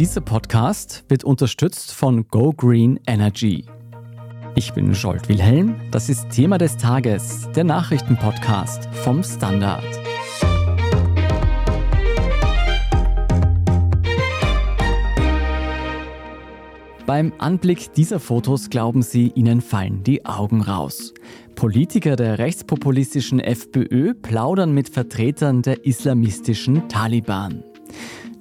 Dieser Podcast wird unterstützt von Go Green Energy. Ich bin Scholt Wilhelm, das ist Thema des Tages, der Nachrichtenpodcast vom Standard. Beim Anblick dieser Fotos glauben Sie, Ihnen fallen die Augen raus. Politiker der rechtspopulistischen FPÖ plaudern mit Vertretern der islamistischen Taliban.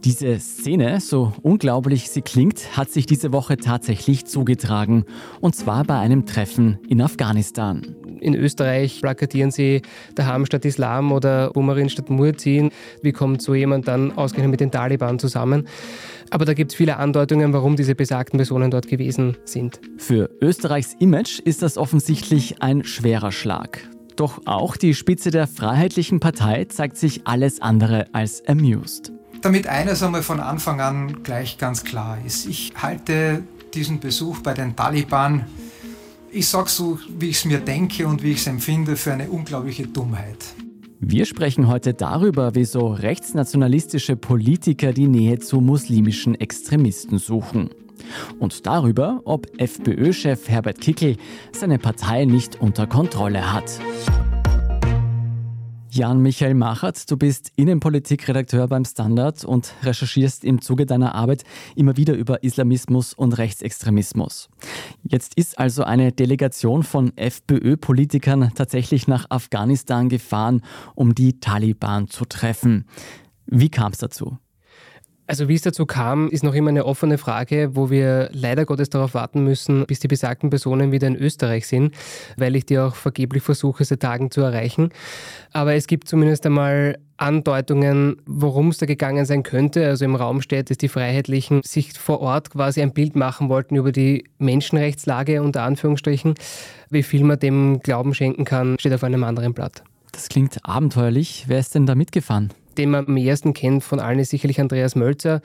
Diese Szene, so unglaublich sie klingt, hat sich diese Woche tatsächlich zugetragen. Und zwar bei einem Treffen in Afghanistan. In Österreich plakatieren sie Daham statt Islam oder Umarin statt Murzin. Wie kommt so jemand dann ausgerechnet mit den Taliban zusammen? Aber da gibt es viele Andeutungen, warum diese besagten Personen dort gewesen sind. Für Österreichs Image ist das offensichtlich ein schwerer Schlag. Doch auch die Spitze der Freiheitlichen Partei zeigt sich alles andere als amused damit eines einmal von Anfang an gleich ganz klar ist. Ich halte diesen Besuch bei den Taliban, ich sage so, wie ich es mir denke und wie ich es empfinde, für eine unglaubliche Dummheit. Wir sprechen heute darüber, wieso rechtsnationalistische Politiker die Nähe zu muslimischen Extremisten suchen. Und darüber, ob FPÖ-Chef Herbert Kickel seine Partei nicht unter Kontrolle hat. Jan-Michael Machert, du bist Innenpolitikredakteur beim Standard und recherchierst im Zuge deiner Arbeit immer wieder über Islamismus und Rechtsextremismus. Jetzt ist also eine Delegation von FPÖ-Politikern tatsächlich nach Afghanistan gefahren, um die Taliban zu treffen. Wie kam es dazu? Also wie es dazu kam, ist noch immer eine offene Frage, wo wir leider Gottes darauf warten müssen, bis die besagten Personen wieder in Österreich sind, weil ich die auch vergeblich versuche, seit Tagen zu erreichen. Aber es gibt zumindest einmal Andeutungen, worum es da gegangen sein könnte. Also im Raum steht, dass die Freiheitlichen sich vor Ort quasi ein Bild machen wollten über die Menschenrechtslage unter Anführungsstrichen. Wie viel man dem Glauben schenken kann, steht auf einem anderen Blatt. Das klingt abenteuerlich. Wer ist denn da mitgefahren? Den man am ersten kennt von allen ist sicherlich Andreas Mölzer,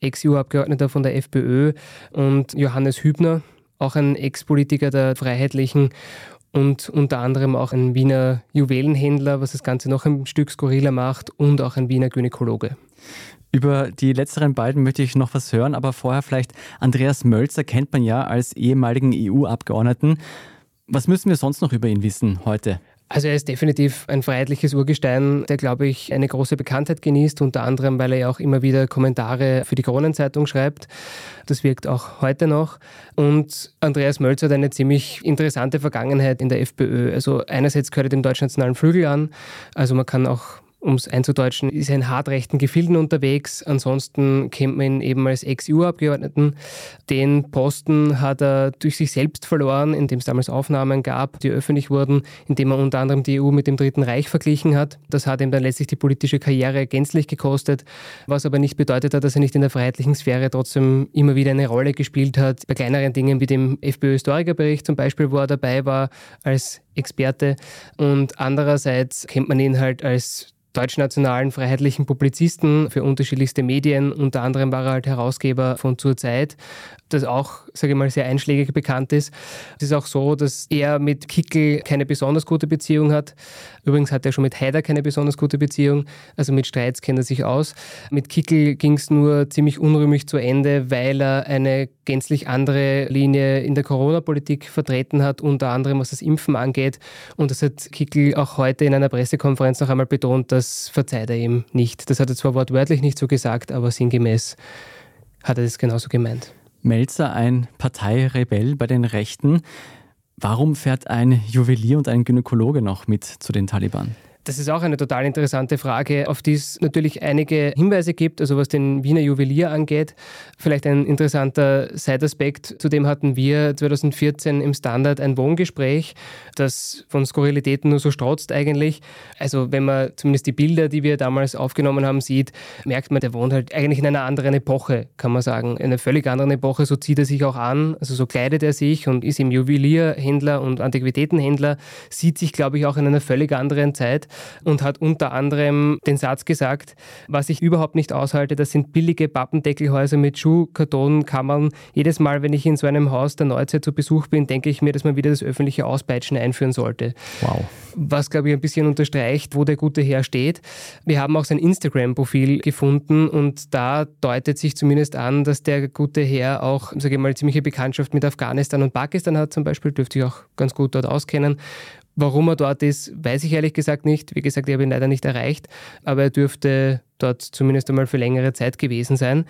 Ex-EU-Abgeordneter von der FPÖ und Johannes Hübner, auch ein Ex-Politiker der Freiheitlichen und unter anderem auch ein Wiener Juwelenhändler, was das Ganze noch ein Stück skurriler macht und auch ein Wiener Gynäkologe. Über die letzteren beiden möchte ich noch was hören, aber vorher vielleicht Andreas Mölzer kennt man ja als ehemaligen EU-Abgeordneten. Was müssen wir sonst noch über ihn wissen heute? Also er ist definitiv ein freiheitliches Urgestein, der, glaube ich, eine große Bekanntheit genießt, unter anderem, weil er ja auch immer wieder Kommentare für die Kronenzeitung schreibt. Das wirkt auch heute noch. Und Andreas Mölzer hat eine ziemlich interessante Vergangenheit in der FPÖ. Also einerseits gehört er dem deutschnationalen Flügel an. Also man kann auch um es einzudeutschen, ist er in hartrechten Gefilden unterwegs. Ansonsten kennt man ihn eben als Ex-EU-Abgeordneten. Den Posten hat er durch sich selbst verloren, indem es damals Aufnahmen gab, die öffentlich wurden, indem er unter anderem die EU mit dem Dritten Reich verglichen hat. Das hat ihm dann letztlich die politische Karriere gänzlich gekostet, was aber nicht bedeutet hat, dass er nicht in der freiheitlichen Sphäre trotzdem immer wieder eine Rolle gespielt hat. Bei kleineren Dingen wie dem FPÖ-Historikerbericht zum Beispiel, wo er dabei war als Experte. Und andererseits kennt man ihn halt als deutschnationalen freiheitlichen Publizisten für unterschiedlichste Medien. Unter anderem war er halt Herausgeber von Zur Zeit, das auch, sage ich mal, sehr einschlägig bekannt ist. Es ist auch so, dass er mit Kickel keine besonders gute Beziehung hat. Übrigens hat er schon mit Haider keine besonders gute Beziehung. Also mit Streits kennt er sich aus. Mit Kickel ging es nur ziemlich unrühmlich zu Ende, weil er eine gänzlich andere Linie in der Corona-Politik vertreten hat, unter anderem was das Impfen angeht. Und das hat Kickel auch heute in einer Pressekonferenz noch einmal betont, das verzeiht er ihm nicht. Das hat er zwar wortwörtlich nicht so gesagt, aber sinngemäß hat er das genauso gemeint. Melzer ein Parteirebell bei den Rechten. Warum fährt ein Juwelier und ein Gynäkologe noch mit zu den Taliban? Das ist auch eine total interessante Frage, auf die es natürlich einige Hinweise gibt, also was den Wiener Juwelier angeht. Vielleicht ein interessanter Side-Aspekt, zudem hatten wir 2014 im Standard ein Wohngespräch, das von Skurrilitäten nur so strotzt eigentlich. Also wenn man zumindest die Bilder, die wir damals aufgenommen haben, sieht, merkt man, der wohnt halt eigentlich in einer anderen Epoche, kann man sagen. In einer völlig anderen Epoche, so zieht er sich auch an, also so kleidet er sich und ist im Juwelierhändler und Antiquitätenhändler, sieht sich, glaube ich, auch in einer völlig anderen Zeit. Und hat unter anderem den Satz gesagt, was ich überhaupt nicht aushalte, das sind billige Pappendeckelhäuser mit Schuhkartonkammern. Jedes Mal, wenn ich in so einem Haus der Neuzeit zu Besuch bin, denke ich mir, dass man wieder das öffentliche Auspeitschen einführen sollte. Wow. Was, glaube ich, ein bisschen unterstreicht, wo der gute Herr steht. Wir haben auch sein Instagram-Profil gefunden und da deutet sich zumindest an, dass der gute Herr auch, sage ich mal, ziemliche Bekanntschaft mit Afghanistan und Pakistan hat zum Beispiel, dürfte ich auch ganz gut dort auskennen. Warum er dort ist, weiß ich ehrlich gesagt nicht. Wie gesagt, ich habe ihn leider nicht erreicht, aber er dürfte dort zumindest einmal für längere Zeit gewesen sein.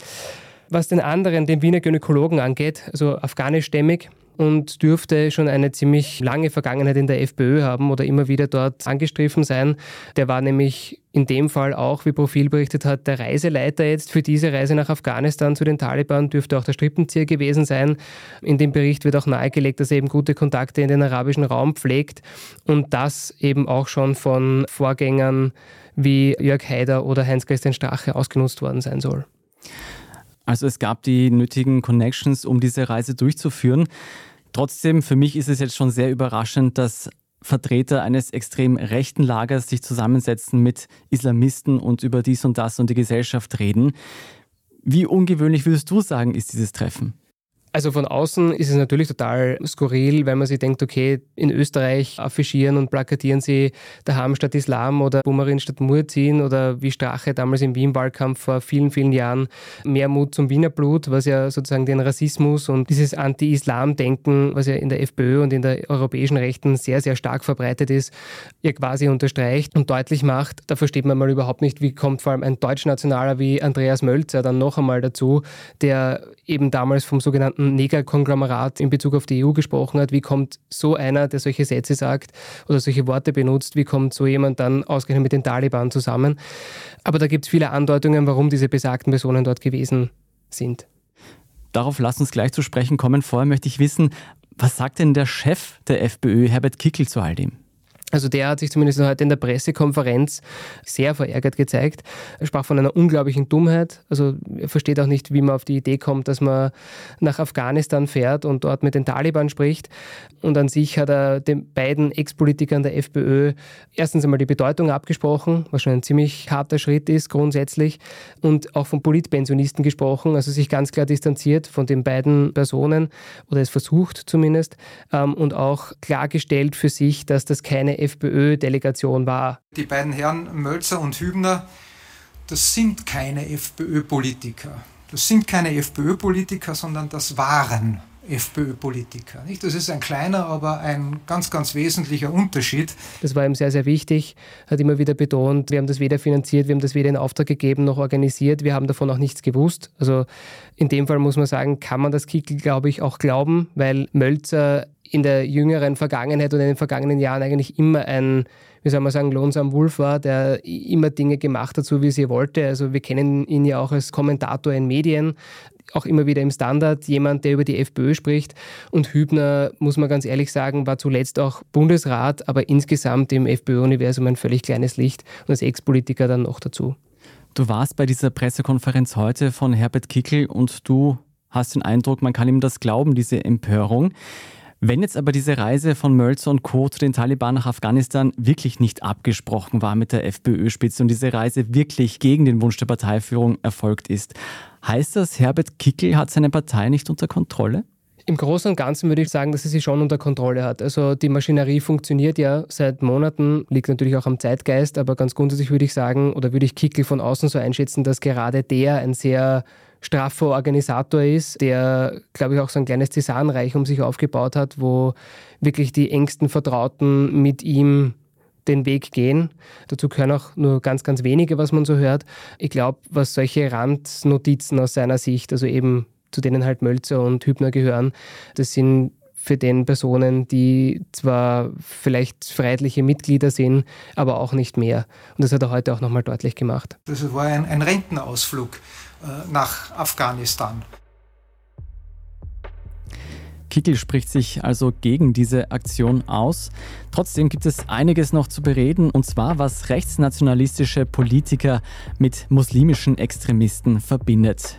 Was den anderen, den Wiener Gynäkologen angeht, also afghanischstämmig, und dürfte schon eine ziemlich lange Vergangenheit in der FPÖ haben oder immer wieder dort angestriffen sein. Der war nämlich in dem Fall auch, wie Profil berichtet hat, der Reiseleiter jetzt für diese Reise nach Afghanistan zu den Taliban, dürfte auch der Strippenzieher gewesen sein. In dem Bericht wird auch nahegelegt, dass er eben gute Kontakte in den arabischen Raum pflegt und das eben auch schon von Vorgängern wie Jörg Haider oder Heinz-Christian Strache ausgenutzt worden sein soll. Also es gab die nötigen Connections, um diese Reise durchzuführen. Trotzdem, für mich ist es jetzt schon sehr überraschend, dass Vertreter eines extrem rechten Lagers sich zusammensetzen mit Islamisten und über dies und das und die Gesellschaft reden. Wie ungewöhnlich würdest du sagen, ist dieses Treffen? Also von außen ist es natürlich total skurril, weil man sich denkt, okay, in Österreich affichieren und plakatieren sie daheim statt Islam oder Bumerin statt Murzin oder wie Strache damals im Wien-Wahlkampf vor vielen, vielen Jahren mehr Mut zum Wiener Blut, was ja sozusagen den Rassismus und dieses Anti-Islam-Denken, was ja in der FPÖ und in der europäischen Rechten sehr, sehr stark verbreitet ist, ja quasi unterstreicht und deutlich macht. Da versteht man mal überhaupt nicht, wie kommt vor allem ein Deutschnationaler wie Andreas Mölzer dann noch einmal dazu, der eben damals vom sogenannten Negerkonglomerat in Bezug auf die EU gesprochen hat. Wie kommt so einer, der solche Sätze sagt oder solche Worte benutzt, wie kommt so jemand dann ausgerechnet mit den Taliban zusammen? Aber da gibt es viele Andeutungen, warum diese besagten Personen dort gewesen sind. Darauf lass uns gleich zu sprechen kommen. Vorher möchte ich wissen, was sagt denn der Chef der FPÖ, Herbert Kickel, zu all dem? Also der hat sich zumindest heute in der Pressekonferenz sehr verärgert gezeigt. Er sprach von einer unglaublichen Dummheit. Also er versteht auch nicht, wie man auf die Idee kommt, dass man nach Afghanistan fährt und dort mit den Taliban spricht. Und an sich hat er den beiden Ex-Politikern der FPÖ erstens einmal die Bedeutung abgesprochen, was schon ein ziemlich harter Schritt ist grundsätzlich, und auch von Politpensionisten gesprochen, also sich ganz klar distanziert von den beiden Personen oder es versucht zumindest ähm, und auch klargestellt für sich, dass das keine FPÖ-Delegation war. Die beiden Herren Mölzer und Hübner, das sind keine FPÖ-Politiker. Das sind keine FPÖ-Politiker, sondern das waren FPÖ-Politiker. Das ist ein kleiner, aber ein ganz, ganz wesentlicher Unterschied. Das war ihm sehr, sehr wichtig, hat immer wieder betont, wir haben das weder finanziert, wir haben das weder in Auftrag gegeben noch organisiert, wir haben davon auch nichts gewusst. Also in dem Fall muss man sagen, kann man das Kickel, glaube ich, auch glauben, weil Mölzer in der jüngeren Vergangenheit oder in den vergangenen Jahren eigentlich immer ein, wie soll man sagen, lohnsamer Wolf war, der immer Dinge gemacht hat, so wie sie wollte. Also wir kennen ihn ja auch als Kommentator in Medien, auch immer wieder im Standard, jemand, der über die FPÖ spricht. Und Hübner, muss man ganz ehrlich sagen, war zuletzt auch Bundesrat, aber insgesamt im FPÖ-Universum ein völlig kleines Licht und als Ex-Politiker dann noch dazu. Du warst bei dieser Pressekonferenz heute von Herbert Kickel und du hast den Eindruck, man kann ihm das glauben, diese Empörung. Wenn jetzt aber diese Reise von Mölzer und Co. zu den Taliban nach Afghanistan wirklich nicht abgesprochen war mit der FPÖ-Spitze und diese Reise wirklich gegen den Wunsch der Parteiführung erfolgt ist, heißt das, Herbert Kickel hat seine Partei nicht unter Kontrolle? Im Großen und Ganzen würde ich sagen, dass er sie schon unter Kontrolle hat. Also die Maschinerie funktioniert ja seit Monaten, liegt natürlich auch am Zeitgeist, aber ganz grundsätzlich würde ich sagen, oder würde ich Kickel von außen so einschätzen, dass gerade der ein sehr straffer Organisator ist, der, glaube ich, auch so ein kleines Cäsarenreich um sich aufgebaut hat, wo wirklich die engsten Vertrauten mit ihm den Weg gehen. Dazu gehören auch nur ganz, ganz wenige, was man so hört. Ich glaube, was solche Randnotizen aus seiner Sicht, also eben zu denen halt Mölzer und Hübner gehören, das sind für den Personen, die zwar vielleicht freiheitliche Mitglieder sind, aber auch nicht mehr. Und das hat er heute auch nochmal deutlich gemacht. Das war ein, ein Rentenausflug äh, nach Afghanistan. Kickel spricht sich also gegen diese Aktion aus. Trotzdem gibt es einiges noch zu bereden, und zwar was rechtsnationalistische Politiker mit muslimischen Extremisten verbindet.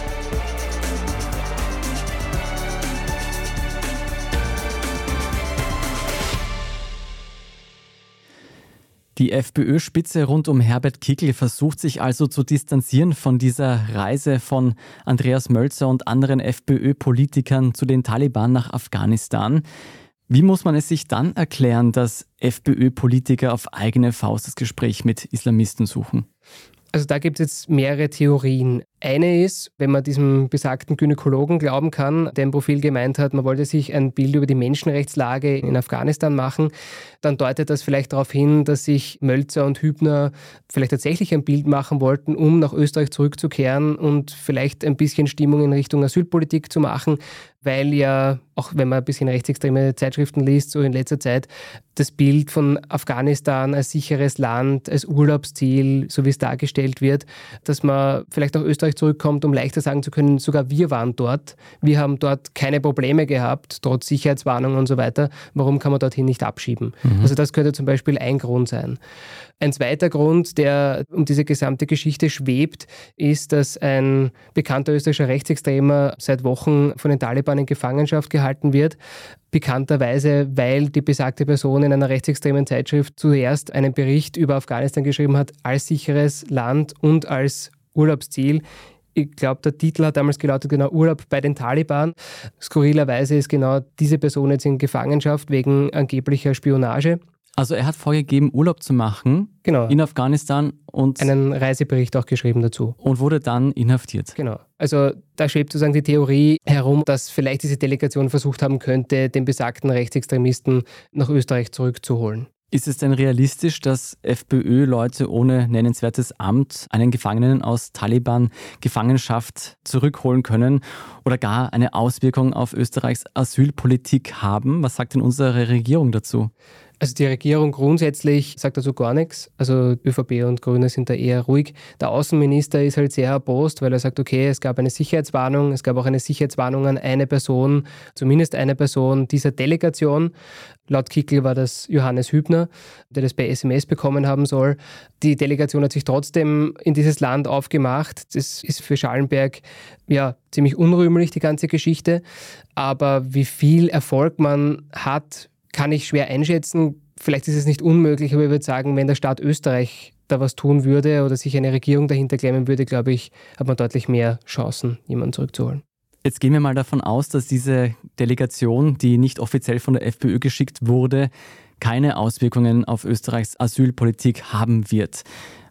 Die FPÖ-Spitze rund um Herbert Kickl versucht sich also zu distanzieren von dieser Reise von Andreas Mölzer und anderen FPÖ-Politikern zu den Taliban nach Afghanistan. Wie muss man es sich dann erklären, dass FPÖ-Politiker auf eigene Faust das Gespräch mit Islamisten suchen? Also da gibt es jetzt mehrere Theorien. Eine ist, wenn man diesem besagten Gynäkologen glauben kann, der im Profil gemeint hat, man wollte sich ein Bild über die Menschenrechtslage in Afghanistan machen, dann deutet das vielleicht darauf hin, dass sich Mölzer und Hübner vielleicht tatsächlich ein Bild machen wollten, um nach Österreich zurückzukehren und vielleicht ein bisschen Stimmung in Richtung Asylpolitik zu machen, weil ja, auch wenn man ein bisschen rechtsextreme Zeitschriften liest, so in letzter Zeit, das Bild von Afghanistan als sicheres Land, als Urlaubsziel, so wie es dargestellt wird, dass man vielleicht nach Österreich Österreich zurückkommt, um leichter sagen zu können, sogar wir waren dort. Wir haben dort keine Probleme gehabt, trotz Sicherheitswarnungen und so weiter. Warum kann man dorthin nicht abschieben? Mhm. Also das könnte zum Beispiel ein Grund sein. Ein zweiter Grund, der um diese gesamte Geschichte schwebt, ist, dass ein bekannter österreichischer Rechtsextremer seit Wochen von den Taliban in Gefangenschaft gehalten wird. Bekannterweise, weil die besagte Person in einer rechtsextremen Zeitschrift zuerst einen Bericht über Afghanistan geschrieben hat als sicheres Land und als Urlaubsziel. Ich glaube, der Titel hat damals gelautet, genau Urlaub bei den Taliban. Skurrilerweise ist genau diese Person jetzt in Gefangenschaft wegen angeblicher Spionage. Also er hat vorgegeben, Urlaub zu machen genau. in Afghanistan und einen Reisebericht auch geschrieben dazu. Und wurde dann inhaftiert. Genau. Also da schwebt sozusagen die Theorie herum, dass vielleicht diese Delegation versucht haben könnte, den besagten Rechtsextremisten nach Österreich zurückzuholen. Ist es denn realistisch, dass FPÖ-Leute ohne nennenswertes Amt einen Gefangenen aus Taliban-Gefangenschaft zurückholen können oder gar eine Auswirkung auf Österreichs Asylpolitik haben? Was sagt denn unsere Regierung dazu? Also die Regierung grundsätzlich sagt dazu gar nichts. Also ÖVP und Grüne sind da eher ruhig. Der Außenminister ist halt sehr erbost, weil er sagt, okay, es gab eine Sicherheitswarnung, es gab auch eine Sicherheitswarnung an eine Person, zumindest eine Person dieser Delegation. Laut Kickel war das Johannes Hübner, der das bei SMS bekommen haben soll. Die Delegation hat sich trotzdem in dieses Land aufgemacht. Das ist für Schallenberg ja ziemlich unrühmlich, die ganze Geschichte. Aber wie viel Erfolg man hat, kann ich schwer einschätzen. Vielleicht ist es nicht unmöglich, aber ich würde sagen, wenn der Staat Österreich da was tun würde oder sich eine Regierung dahinter klemmen würde, glaube ich, hat man deutlich mehr Chancen, jemanden zurückzuholen. Jetzt gehen wir mal davon aus, dass diese Delegation, die nicht offiziell von der FPÖ geschickt wurde, keine Auswirkungen auf Österreichs Asylpolitik haben wird.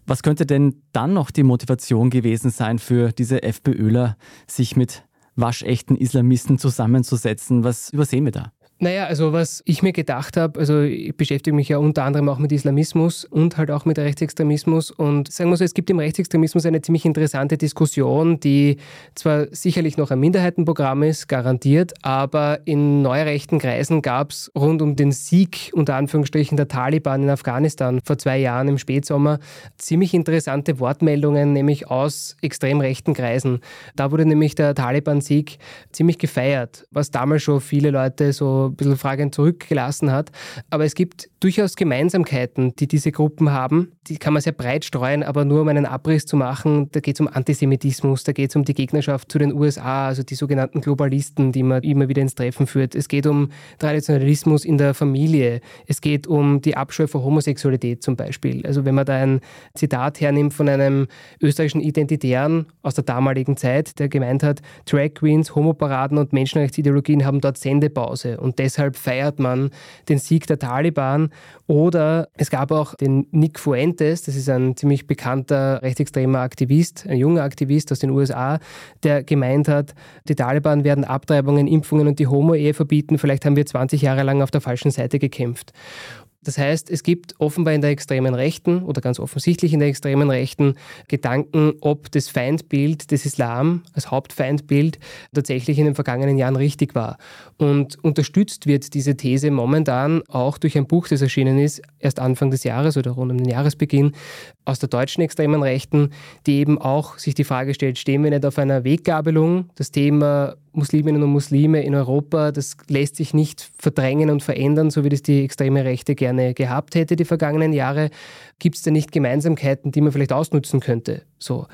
Was könnte denn dann noch die Motivation gewesen sein für diese FPÖler, sich mit waschechten Islamisten zusammenzusetzen? Was übersehen wir da? Naja, also was ich mir gedacht habe, also ich beschäftige mich ja unter anderem auch mit Islamismus und halt auch mit Rechtsextremismus und sagen wir so, es gibt im Rechtsextremismus eine ziemlich interessante Diskussion, die zwar sicherlich noch ein Minderheitenprogramm ist, garantiert, aber in neurechten Kreisen gab es rund um den Sieg unter Anführungsstrichen der Taliban in Afghanistan vor zwei Jahren im Spätsommer ziemlich interessante Wortmeldungen, nämlich aus extrem rechten Kreisen. Da wurde nämlich der Taliban-Sieg ziemlich gefeiert, was damals schon viele Leute so ein bisschen fragend zurückgelassen hat. Aber es gibt durchaus Gemeinsamkeiten, die diese Gruppen haben. Die kann man sehr breit streuen, aber nur um einen Abriss zu machen, da geht es um Antisemitismus, da geht es um die Gegnerschaft zu den USA, also die sogenannten Globalisten, die man immer wieder ins Treffen führt. Es geht um Traditionalismus in der Familie. Es geht um die Abscheu vor Homosexualität zum Beispiel. Also wenn man da ein Zitat hernimmt von einem österreichischen Identitären aus der damaligen Zeit, der gemeint hat, Drag Queens, Homoparaden und Menschenrechtsideologien haben dort Sendepause und deshalb feiert man den Sieg der Taliban. Oder es gab auch den Nick Fuentes, das ist ein ziemlich bekannter rechtsextremer Aktivist, ein junger Aktivist aus den USA, der gemeint hat, die Taliban werden Abtreibungen, Impfungen und die Homo-Ehe verbieten, vielleicht haben wir 20 Jahre lang auf der falschen Seite gekämpft. Das heißt, es gibt offenbar in der extremen Rechten oder ganz offensichtlich in der extremen Rechten Gedanken, ob das Feindbild des Islam als Hauptfeindbild tatsächlich in den vergangenen Jahren richtig war. Und unterstützt wird diese These momentan auch durch ein Buch, das erschienen ist, erst Anfang des Jahres oder rund um den Jahresbeginn, aus der deutschen extremen Rechten, die eben auch sich die Frage stellt, stehen wir nicht auf einer Weggabelung? Das Thema Musliminnen und Muslime in Europa, das lässt sich nicht verdrängen und verändern, so wie das die extreme Rechte gerne gehabt hätte die vergangenen Jahre. Gibt es da nicht Gemeinsamkeiten, die man vielleicht ausnutzen könnte? So.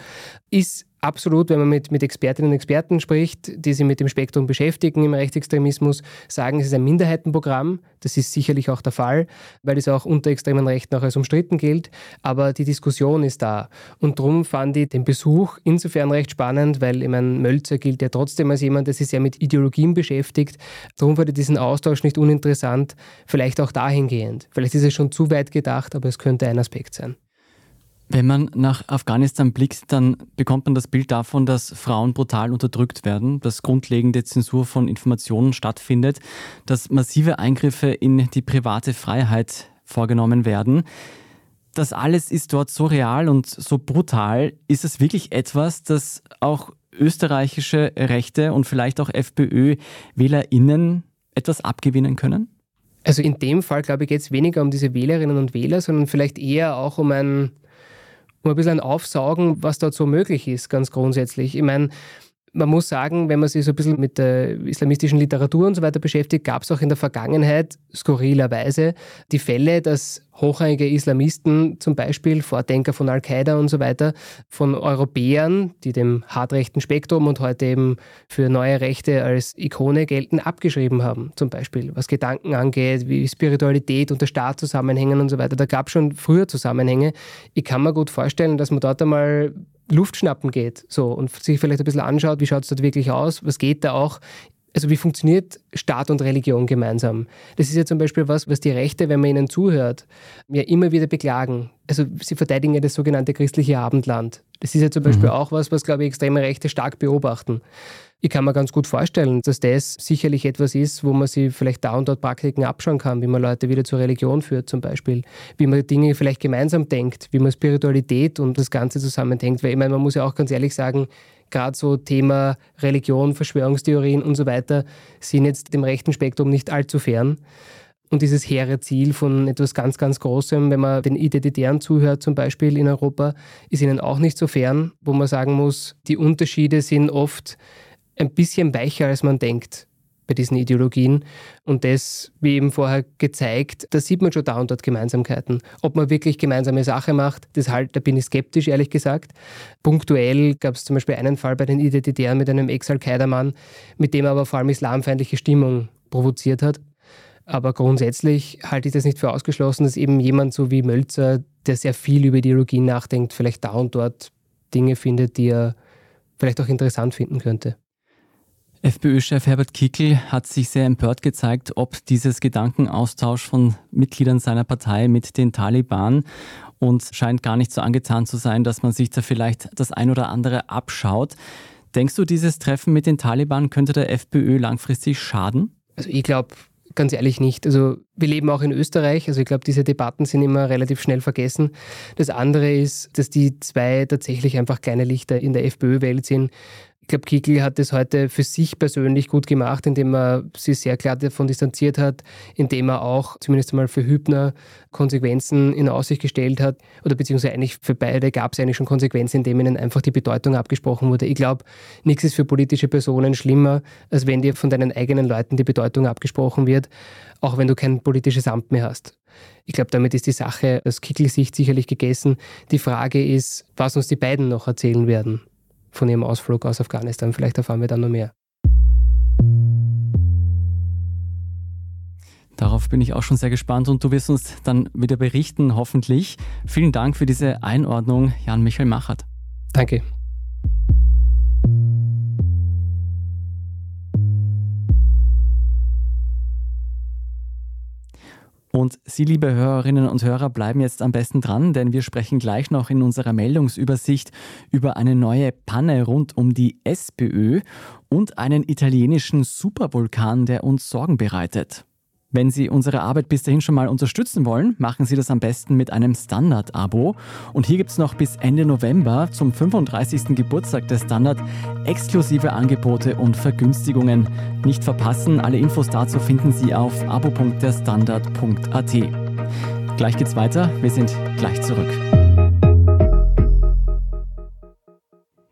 Ist absolut, wenn man mit, mit Expertinnen und Experten spricht, die sich mit dem Spektrum beschäftigen im Rechtsextremismus, sagen, es ist ein Minderheitenprogramm. Das ist sicherlich auch der Fall, weil es auch unter extremen Rechten auch als umstritten gilt. Aber die Diskussion ist da. Und darum fand ich den Besuch insofern recht spannend, weil ich meine, Mölzer gilt ja trotzdem als jemand, der sich sehr mit Ideologien beschäftigt. Darum fand ich diesen Austausch nicht uninteressant, vielleicht auch dahingehend. Vielleicht ist es schon zu weit gedacht, aber es könnte ein Aspekt sein. Wenn man nach Afghanistan blickt, dann bekommt man das Bild davon, dass Frauen brutal unterdrückt werden, dass grundlegende Zensur von Informationen stattfindet, dass massive Eingriffe in die private Freiheit vorgenommen werden. Das alles ist dort so real und so brutal. Ist es wirklich etwas, das auch österreichische Rechte und vielleicht auch FPÖ-WählerInnen etwas abgewinnen können? Also in dem Fall, glaube ich, geht es weniger um diese Wählerinnen und Wähler, sondern vielleicht eher auch um ein um ein bisschen Aufsaugen, was dort so möglich ist, ganz grundsätzlich. Ich meine, man muss sagen, wenn man sich so ein bisschen mit der islamistischen Literatur und so weiter beschäftigt, gab es auch in der Vergangenheit skurrilerweise die Fälle, dass hochrangige Islamisten, zum Beispiel Vordenker von Al-Qaida und so weiter, von Europäern, die dem hartrechten Spektrum und heute eben für neue Rechte als Ikone gelten, abgeschrieben haben. Zum Beispiel, was Gedanken angeht, wie Spiritualität und der Staat zusammenhängen und so weiter. Da gab es schon früher Zusammenhänge. Ich kann mir gut vorstellen, dass man dort einmal Luft schnappen geht so, und sich vielleicht ein bisschen anschaut, wie schaut es dort wirklich aus, was geht da auch also wie funktioniert Staat und Religion gemeinsam? Das ist ja zum Beispiel was, was die Rechte, wenn man ihnen zuhört, ja immer wieder beklagen. Also sie verteidigen ja das sogenannte christliche Abendland. Das ist ja zum Beispiel mhm. auch was, was, glaube ich, extreme Rechte stark beobachten. Ich kann mir ganz gut vorstellen, dass das sicherlich etwas ist, wo man sich vielleicht da und dort Praktiken abschauen kann, wie man Leute wieder zur Religion führt zum Beispiel, wie man Dinge vielleicht gemeinsam denkt, wie man Spiritualität und das Ganze zusammendenkt. Weil ich meine, man muss ja auch ganz ehrlich sagen, gerade so Thema Religion, Verschwörungstheorien und so weiter sind jetzt dem rechten Spektrum nicht allzu fern. Und dieses hehre Ziel von etwas ganz, ganz Großem, wenn man den Identitären zuhört, zum Beispiel in Europa, ist ihnen auch nicht so fern, wo man sagen muss, die Unterschiede sind oft ein bisschen weicher, als man denkt bei diesen Ideologien. Und das, wie eben vorher gezeigt, da sieht man schon da und dort Gemeinsamkeiten. Ob man wirklich gemeinsame Sache macht, das halt, da bin ich skeptisch, ehrlich gesagt. Punktuell gab es zum Beispiel einen Fall bei den Identitären mit einem Ex-Al-Qaida-Mann, mit dem er aber vor allem islamfeindliche Stimmung provoziert hat. Aber grundsätzlich halte ich das nicht für ausgeschlossen, dass eben jemand so wie Mölzer, der sehr viel über Ideologien nachdenkt, vielleicht da und dort Dinge findet, die er vielleicht auch interessant finden könnte. FPÖ-Chef Herbert Kickl hat sich sehr empört gezeigt, ob dieses Gedankenaustausch von Mitgliedern seiner Partei mit den Taliban und scheint gar nicht so angetan zu sein, dass man sich da vielleicht das ein oder andere abschaut. Denkst du, dieses Treffen mit den Taliban könnte der FPÖ langfristig schaden? Also ich glaube ganz ehrlich nicht. Also wir leben auch in Österreich, also ich glaube, diese Debatten sind immer relativ schnell vergessen. Das andere ist, dass die zwei tatsächlich einfach kleine Lichter in der FPÖ-Welt sind Ich glaube, Kickel hat es heute für sich persönlich gut gemacht, indem er sich sehr klar davon distanziert hat, indem er auch zumindest einmal für Hübner Konsequenzen in Aussicht gestellt hat, oder beziehungsweise eigentlich für beide gab es eigentlich schon Konsequenzen, indem ihnen einfach die Bedeutung abgesprochen wurde. Ich glaube, nichts ist für politische Personen schlimmer, als wenn dir von deinen eigenen Leuten die Bedeutung abgesprochen wird, auch wenn du kein politisches Amt mehr hast. Ich glaube, damit ist die Sache aus Kickel-Sicht sicherlich gegessen. Die Frage ist, was uns die beiden noch erzählen werden von ihrem Ausflug aus Afghanistan. Vielleicht erfahren wir dann noch mehr. Darauf bin ich auch schon sehr gespannt und du wirst uns dann wieder berichten, hoffentlich. Vielen Dank für diese Einordnung, Jan-Michael Machert. Danke. Und Sie, liebe Hörerinnen und Hörer, bleiben jetzt am besten dran, denn wir sprechen gleich noch in unserer Meldungsübersicht über eine neue Panne rund um die SPÖ und einen italienischen Supervulkan, der uns Sorgen bereitet. Wenn Sie unsere Arbeit bis dahin schon mal unterstützen wollen, machen Sie das am besten mit einem Standard-Abo. Und hier gibt es noch bis Ende November zum 35. Geburtstag des Standard exklusive Angebote und Vergünstigungen. Nicht verpassen, alle Infos dazu finden Sie auf abo.derstandard.at. Gleich geht's weiter, wir sind gleich zurück.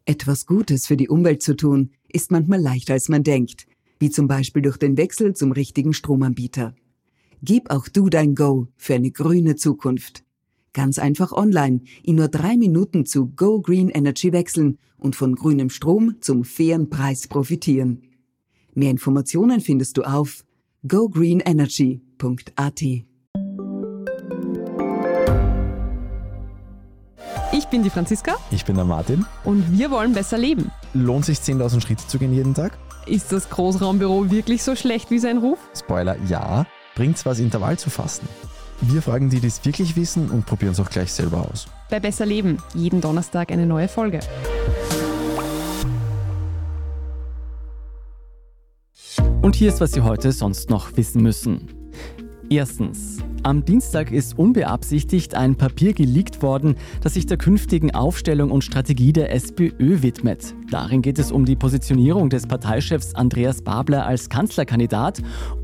Etwas Gutes für die Umwelt zu tun, ist manchmal leichter als man denkt wie zum Beispiel durch den Wechsel zum richtigen Stromanbieter. Gib auch du dein Go für eine grüne Zukunft. Ganz einfach online, in nur drei Minuten zu Go Green Energy wechseln und von grünem Strom zum fairen Preis profitieren. Mehr Informationen findest du auf gogreenenergy.at. Ich bin die Franziska. Ich bin der Martin. Und wir wollen besser leben. Lohnt sich 10.000 Schritte zu gehen jeden Tag? Ist das Großraumbüro wirklich so schlecht wie sein Ruf? Spoiler, ja. Bringt's was, Intervall zu fasten? Wir fragen die, die es wirklich wissen und probieren es auch gleich selber aus. Bei Besser Leben, jeden Donnerstag eine neue Folge. Und hier ist, was Sie heute sonst noch wissen müssen. Erstens. Am Dienstag ist unbeabsichtigt ein Papier geleakt worden, das sich der künftigen Aufstellung und Strategie der SPÖ widmet. Darin geht es um die Positionierung des Parteichefs Andreas Babler als Kanzlerkandidat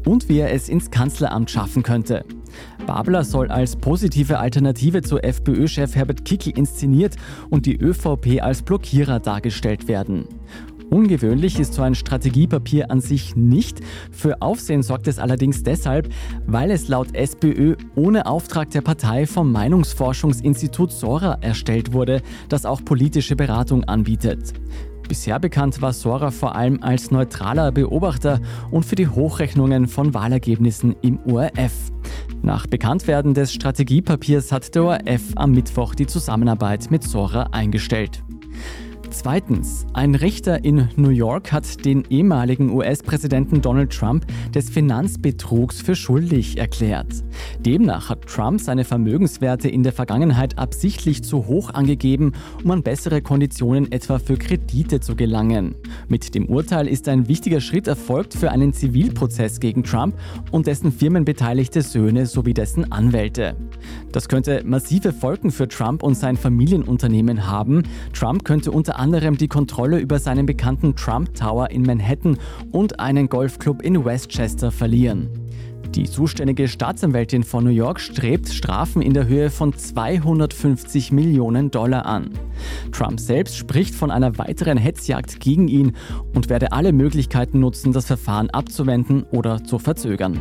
und wie er es ins Kanzleramt schaffen könnte. Babler soll als positive Alternative zu FPÖ-Chef Herbert Kickl inszeniert und die ÖVP als Blockierer dargestellt werden. Ungewöhnlich ist so ein Strategiepapier an sich nicht. Für Aufsehen sorgt es allerdings deshalb, weil es laut SPÖ ohne Auftrag der Partei vom Meinungsforschungsinstitut Sora erstellt wurde, das auch politische Beratung anbietet. Bisher bekannt war Sora vor allem als neutraler Beobachter und für die Hochrechnungen von Wahlergebnissen im ORF. Nach Bekanntwerden des Strategiepapiers hat der ORF am Mittwoch die Zusammenarbeit mit Sora eingestellt. Zweitens, ein Richter in New York hat den ehemaligen US-Präsidenten Donald Trump des Finanzbetrugs für schuldig erklärt. Demnach hat Trump seine Vermögenswerte in der Vergangenheit absichtlich zu hoch angegeben, um an bessere Konditionen etwa für Kredite zu gelangen. Mit dem Urteil ist ein wichtiger Schritt erfolgt für einen Zivilprozess gegen Trump und dessen firmenbeteiligte Söhne sowie dessen Anwälte. Das könnte massive Folgen für Trump und sein Familienunternehmen haben. Trump könnte unter anderem die Kontrolle über seinen bekannten Trump Tower in Manhattan und einen Golfclub in Westchester verlieren. Die zuständige Staatsanwältin von New York strebt Strafen in der Höhe von 250 Millionen Dollar an. Trump selbst spricht von einer weiteren Hetzjagd gegen ihn und werde alle Möglichkeiten nutzen, das Verfahren abzuwenden oder zu verzögern.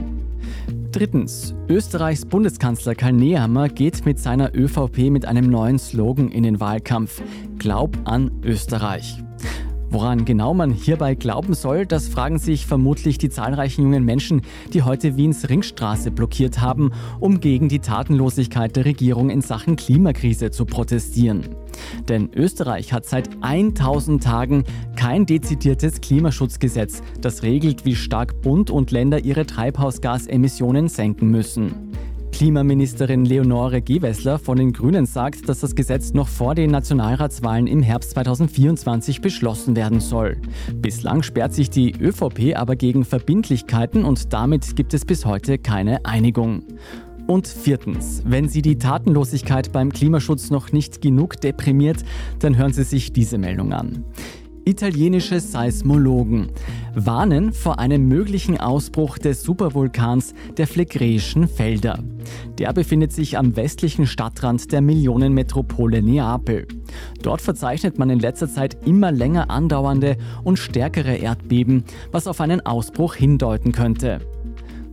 Drittens. Österreichs Bundeskanzler Karl Nehammer geht mit seiner ÖVP mit einem neuen Slogan in den Wahlkampf. Glaub an Österreich. Woran genau man hierbei glauben soll, das fragen sich vermutlich die zahlreichen jungen Menschen, die heute Wiens Ringstraße blockiert haben, um gegen die Tatenlosigkeit der Regierung in Sachen Klimakrise zu protestieren. Denn Österreich hat seit 1000 Tagen kein dezidiertes Klimaschutzgesetz, das regelt, wie stark Bund und Länder ihre Treibhausgasemissionen senken müssen. Klimaministerin Leonore Gewessler von den Grünen sagt, dass das Gesetz noch vor den Nationalratswahlen im Herbst 2024 beschlossen werden soll. Bislang sperrt sich die ÖVP aber gegen Verbindlichkeiten und damit gibt es bis heute keine Einigung. Und viertens, wenn Sie die Tatenlosigkeit beim Klimaschutz noch nicht genug deprimiert, dann hören Sie sich diese Meldung an. Italienische Seismologen warnen vor einem möglichen Ausbruch des Supervulkans der Phlegräischen Felder. Der befindet sich am westlichen Stadtrand der Millionenmetropole Neapel. Dort verzeichnet man in letzter Zeit immer länger andauernde und stärkere Erdbeben, was auf einen Ausbruch hindeuten könnte.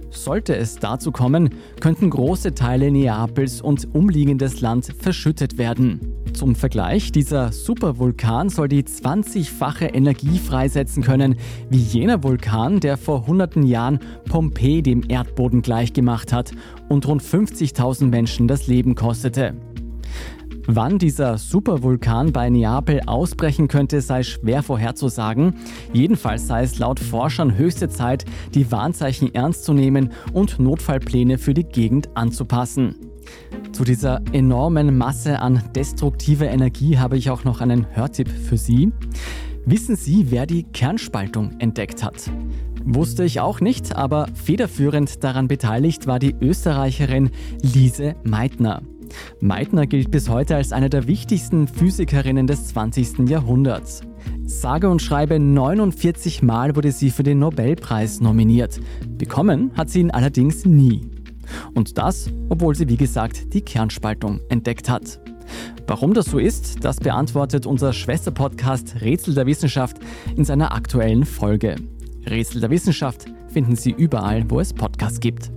Sollte es dazu kommen, könnten große Teile Neapels und umliegendes Land verschüttet werden. Zum Vergleich, dieser Supervulkan soll die 20-fache Energie freisetzen können, wie jener Vulkan, der vor hunderten Jahren Pompeji dem Erdboden gleichgemacht hat und rund 50.000 Menschen das Leben kostete. Wann dieser Supervulkan bei Neapel ausbrechen könnte, sei schwer vorherzusagen. Jedenfalls sei es laut Forschern höchste Zeit, die Warnzeichen ernst zu nehmen und Notfallpläne für die Gegend anzupassen. Zu dieser enormen Masse an destruktiver Energie habe ich auch noch einen Hörtipp für Sie. Wissen Sie, wer die Kernspaltung entdeckt hat? Wusste ich auch nicht, aber federführend daran beteiligt war die Österreicherin Lise Meitner. Meitner gilt bis heute als eine der wichtigsten Physikerinnen des 20. Jahrhunderts. Sage und schreibe 49 Mal wurde sie für den Nobelpreis nominiert. Bekommen hat sie ihn allerdings nie. Und das, obwohl sie wie gesagt die Kernspaltung entdeckt hat. Warum das so ist, das beantwortet unser Schwesterpodcast Rätsel der Wissenschaft in seiner aktuellen Folge. Rätsel der Wissenschaft finden Sie überall, wo es Podcasts gibt.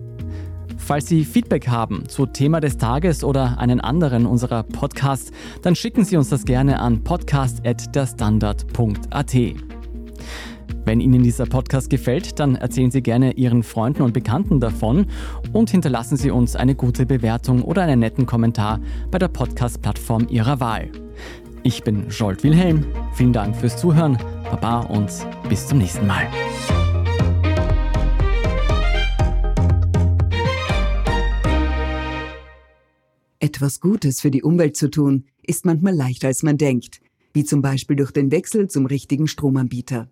Falls Sie Feedback haben zu Thema des Tages oder einen anderen unserer Podcasts, dann schicken Sie uns das gerne an podcast.derstandard.at. Wenn Ihnen dieser Podcast gefällt, dann erzählen Sie gerne Ihren Freunden und Bekannten davon und hinterlassen Sie uns eine gute Bewertung oder einen netten Kommentar bei der Podcast-Plattform Ihrer Wahl. Ich bin Jolt Wilhelm, vielen Dank fürs Zuhören, Baba und bis zum nächsten Mal. Etwas Gutes für die Umwelt zu tun, ist manchmal leichter als man denkt, wie zum Beispiel durch den Wechsel zum richtigen Stromanbieter.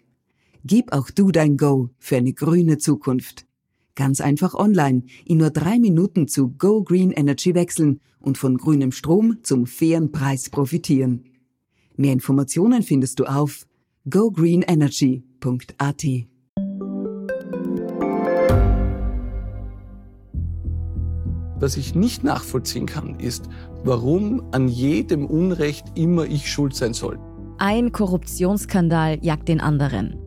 Gib auch du dein Go für eine grüne Zukunft. Ganz einfach online, in nur drei Minuten zu Go Green Energy wechseln und von grünem Strom zum fairen Preis profitieren. Mehr Informationen findest du auf gogreenenergy.at. Was ich nicht nachvollziehen kann, ist, warum an jedem Unrecht immer ich schuld sein soll. Ein Korruptionsskandal jagt den anderen.